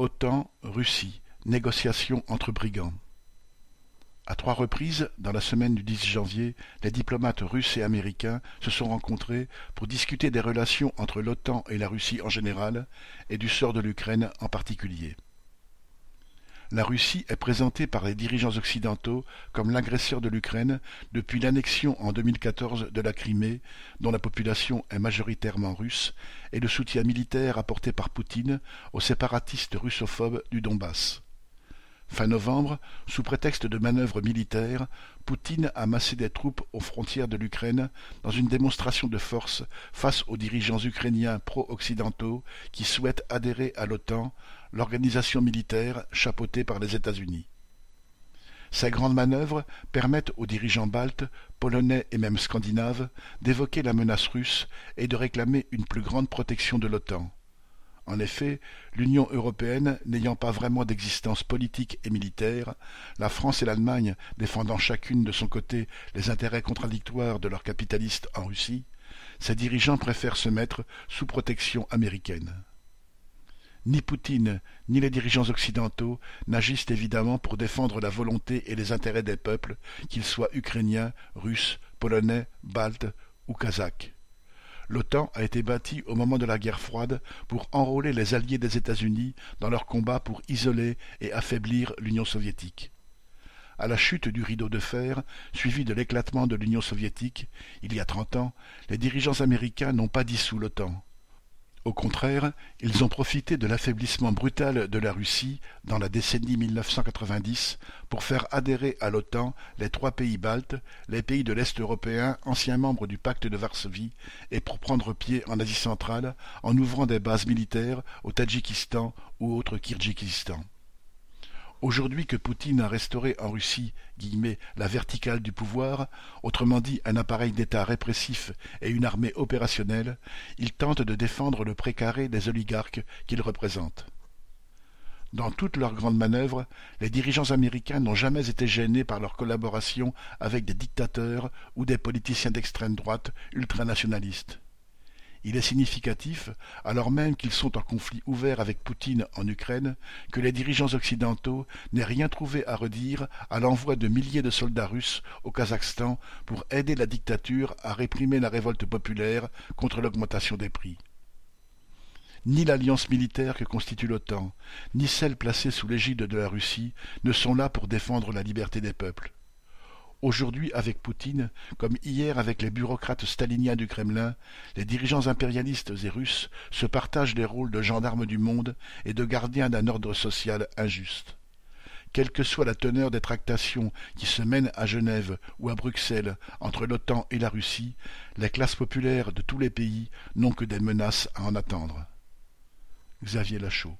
OTAN-Russie, négociations entre brigands. À trois reprises, dans la semaine du 10 janvier, les diplomates russes et américains se sont rencontrés pour discuter des relations entre l'OTAN et la Russie en général et du sort de l'Ukraine en particulier. La Russie est présentée par les dirigeants occidentaux comme l'agresseur de l'Ukraine depuis l'annexion en 2014 de la Crimée, dont la population est majoritairement russe, et le soutien militaire apporté par Poutine aux séparatistes russophobes du Donbass. Fin novembre, sous prétexte de manœuvres militaires, Poutine a massé des troupes aux frontières de l'Ukraine dans une démonstration de force face aux dirigeants ukrainiens pro-occidentaux qui souhaitent adhérer à l'OTAN l'organisation militaire chapeautée par les États-Unis. Ces grandes manœuvres permettent aux dirigeants baltes, polonais et même scandinaves d'évoquer la menace russe et de réclamer une plus grande protection de l'OTAN. En effet, l'Union européenne n'ayant pas vraiment d'existence politique et militaire, la France et l'Allemagne défendant chacune de son côté les intérêts contradictoires de leurs capitalistes en Russie, ces dirigeants préfèrent se mettre sous protection américaine. Ni Poutine, ni les dirigeants occidentaux n'agissent évidemment pour défendre la volonté et les intérêts des peuples, qu'ils soient ukrainiens, russes, polonais, baltes ou kazakhs. L'OTAN a été bâtie au moment de la guerre froide pour enrôler les alliés des États-Unis dans leur combat pour isoler et affaiblir l'Union soviétique. À la chute du rideau de fer, suivi de l'éclatement de l'Union soviétique, il y a trente ans, les dirigeants américains n'ont pas dissous l'OTAN. Au contraire, ils ont profité de l'affaiblissement brutal de la Russie dans la décennie 1990 pour faire adhérer à l'OTAN les trois pays baltes, les pays de l'Est européen anciens membres du pacte de Varsovie, et pour prendre pied en Asie centrale en ouvrant des bases militaires au Tadjikistan ou autre Kirghizistan. Aujourd'hui que Poutine a restauré en Russie la verticale du pouvoir, autrement dit un appareil d'État répressif et une armée opérationnelle, il tente de défendre le précaré des oligarques qu'il représente. Dans toutes leurs grandes manœuvres, les dirigeants américains n'ont jamais été gênés par leur collaboration avec des dictateurs ou des politiciens d'extrême droite ultranationalistes. Il est significatif, alors même qu'ils sont en conflit ouvert avec Poutine en Ukraine, que les dirigeants occidentaux n'aient rien trouvé à redire à l'envoi de milliers de soldats russes au Kazakhstan pour aider la dictature à réprimer la révolte populaire contre l'augmentation des prix. Ni l'alliance militaire que constitue l'OTAN, ni celle placée sous l'égide de la Russie ne sont là pour défendre la liberté des peuples. Aujourd'hui avec Poutine, comme hier avec les bureaucrates staliniens du Kremlin, les dirigeants impérialistes et russes se partagent les rôles de gendarmes du monde et de gardiens d'un ordre social injuste. Quelle que soit la teneur des tractations qui se mènent à Genève ou à Bruxelles entre l'OTAN et la Russie, les classes populaires de tous les pays n'ont que des menaces à en attendre. Xavier Lachaud